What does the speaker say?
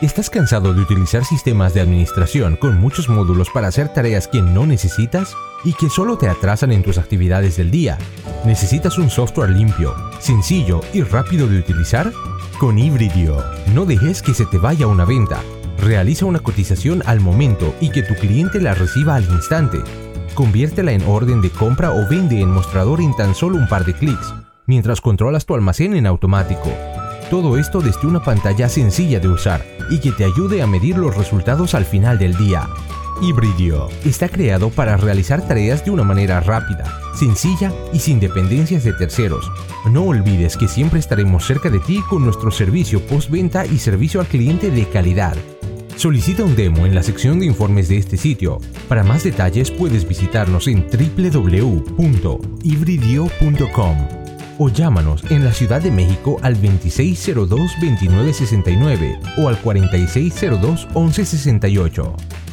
¿Estás cansado de utilizar sistemas de administración con muchos módulos para hacer tareas que no necesitas y que solo te atrasan en tus actividades del día? ¿Necesitas un software limpio, sencillo y rápido de utilizar? Con Hybridio, no dejes que se te vaya una venta. Realiza una cotización al momento y que tu cliente la reciba al instante. Conviértela en orden de compra o vende en mostrador en tan solo un par de clics, mientras controlas tu almacén en automático. Todo esto desde una pantalla sencilla de usar y que te ayude a medir los resultados al final del día. Hybridio está creado para realizar tareas de una manera rápida, sencilla y sin dependencias de terceros. No olvides que siempre estaremos cerca de ti con nuestro servicio postventa y servicio al cliente de calidad. Solicita un demo en la sección de informes de este sitio. Para más detalles puedes visitarnos en www.hybridio.com o llámanos en la Ciudad de México al 2602-2969 o al 4602-1168.